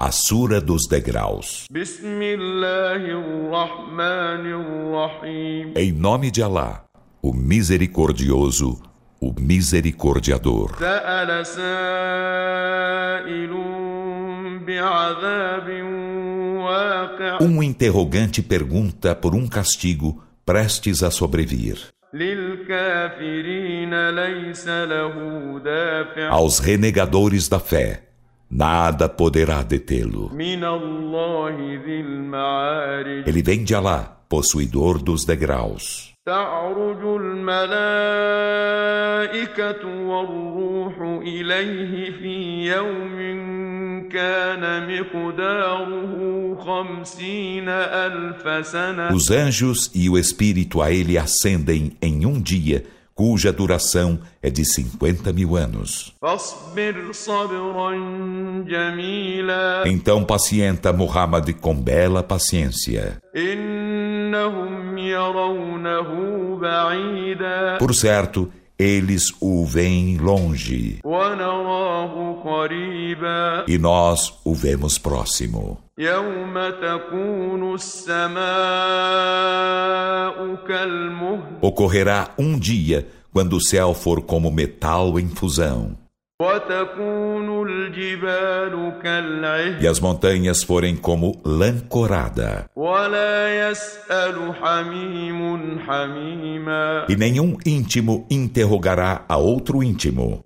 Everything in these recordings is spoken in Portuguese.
A Sura dos Degraus. Em nome de Alá, o Misericordioso, o Misericordiador. Um interrogante pergunta por um castigo prestes a sobrevir. Aos renegadores da fé Nada poderá detê-lo. Ele vem de Alá, possuidor dos degraus. تعرج الملائكة والروح إليه في يوم كان مقداره خمسين ألف سنة Os anjos e o Espírito a ele ascendem em um dia cuja duração é de 50 mil anos. Então pacienta Muhammad com bela paciência. Por certo, eles o veem longe. E nós o vemos próximo. Ocorrerá um dia quando o céu for como metal em fusão. E as montanhas forem como lã corada. E nenhum íntimo interrogará a outro íntimo.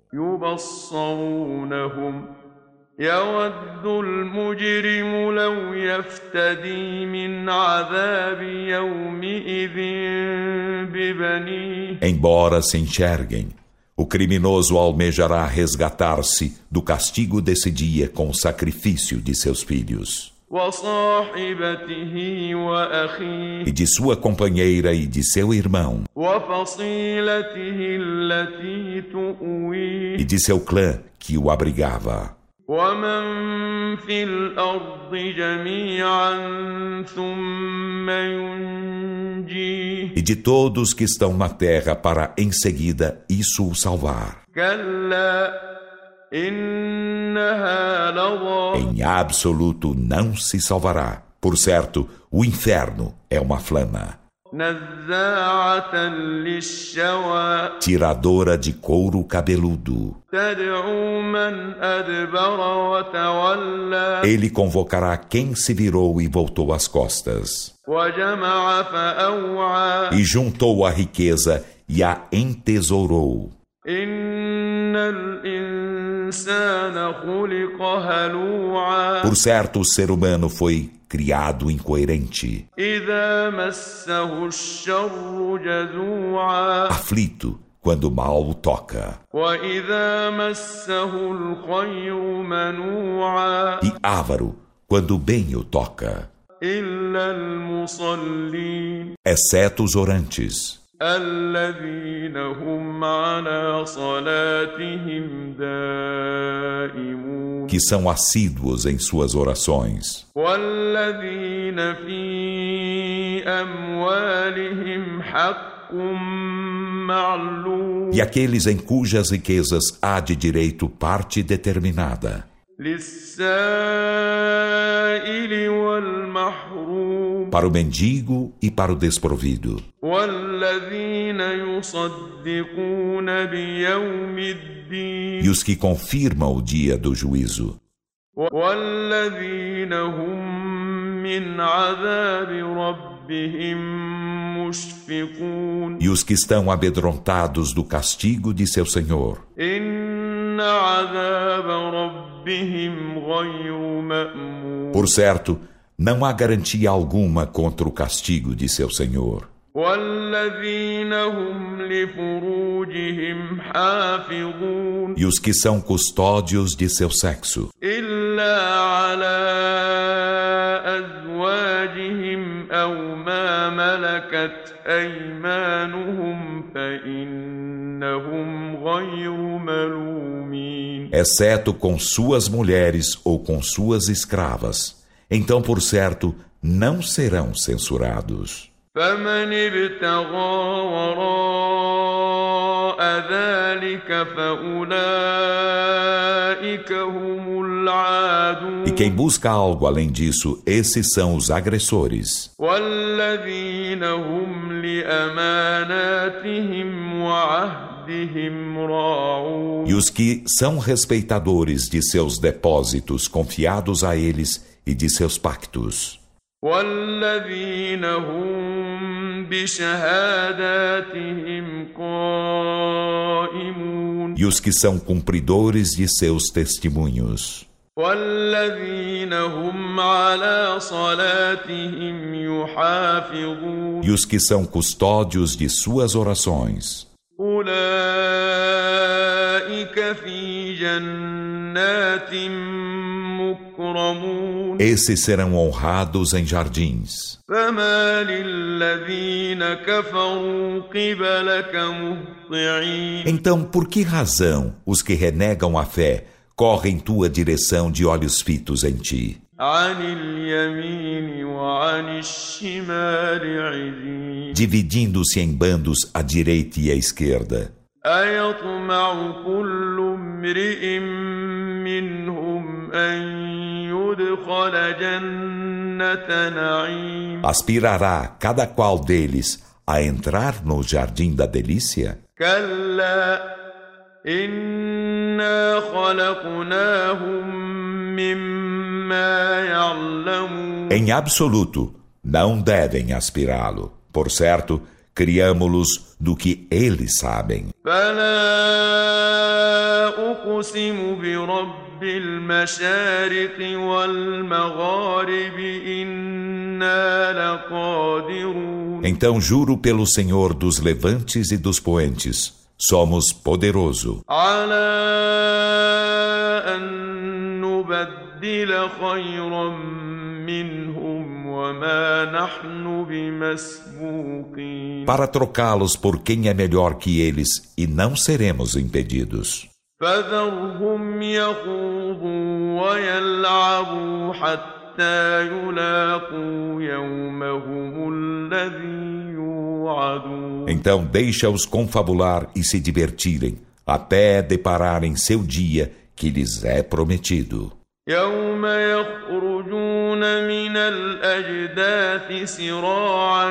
يود المجرم لو يفتدي من عذاب يومئذ ببنيه Embora se enxerguem, o criminoso almejará resgatar-se do castigo desse dia com o sacrifício de seus filhos. E de sua companheira e de seu irmão. E de seu clã que o abrigava. E de todos que estão na terra para em seguida isso o salvar. Em absoluto não se salvará. Por certo, o inferno é uma flama. Tiradora de couro cabeludo. Ele convocará quem se virou e voltou as costas. E juntou a riqueza e a entesourou. Por certo, o ser humano foi criado incoerente, aflito quando o mal o toca, e ávaro quando o bem o toca, exceto os orantes. Que são assíduos em suas orações. E aqueles em cujas riquezas há de direito parte determinada. Para o mendigo e para o desprovido. E os que confirmam o dia do juízo. E os que estão amedrontados do castigo de seu Senhor. Por certo, não há garantia alguma contra o castigo de seu Senhor. E os que são custódios de seu sexo, exceto com suas mulheres ou com suas escravas, então por certo não serão censurados. فمن ابتغى وراء E quem busca algo além disso, esses são os agressores. E os que são respeitadores de seus depósitos confiados a eles e de seus pactos. والذين هم بشهاداتهم قائمون E os que são cumpridores de seus testemunhos. والذين هم على صلاتهم يحافظون E os que são custódios de suas orações. أولئك في جنات esses serão honrados em jardins. Então, por que razão os que renegam a fé correm tua direção de olhos fitos em ti? Dividindo-se em bandos à direita e à esquerda. أيطمع كل امرئ منهم أن Aspirará cada qual deles a entrar no jardim da delícia? Em absoluto, não devem aspirá-lo. Por certo, criamo-los do que eles sabem. Então juro pelo Senhor dos levantes e dos poentes, somos poderoso. Para trocá-los por quem é melhor que eles, e não seremos impedidos. فذرهم يخوضوا ويلعبوا حتى يلاقوا يومهم الذي يوعدون Então deixa-os confabular e se divertirem até depararem seu dia que lhes é prometido. يوم يخرجون من الأجداث سراعا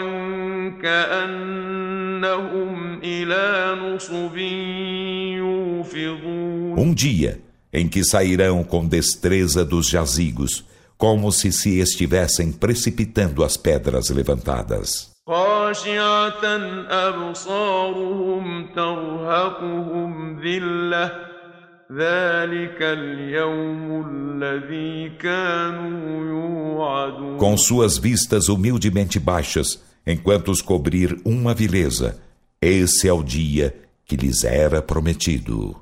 كأنهم إلى نصب يوفضون Um dia em que sairão com destreza dos jazigos, como se se estivessem precipitando as pedras levantadas. خاشعة أبصارهم ترهقهم ذِلَّةٌ com suas vistas humildemente baixas, enquanto os cobrir uma vileza, esse é o dia que lhes era prometido.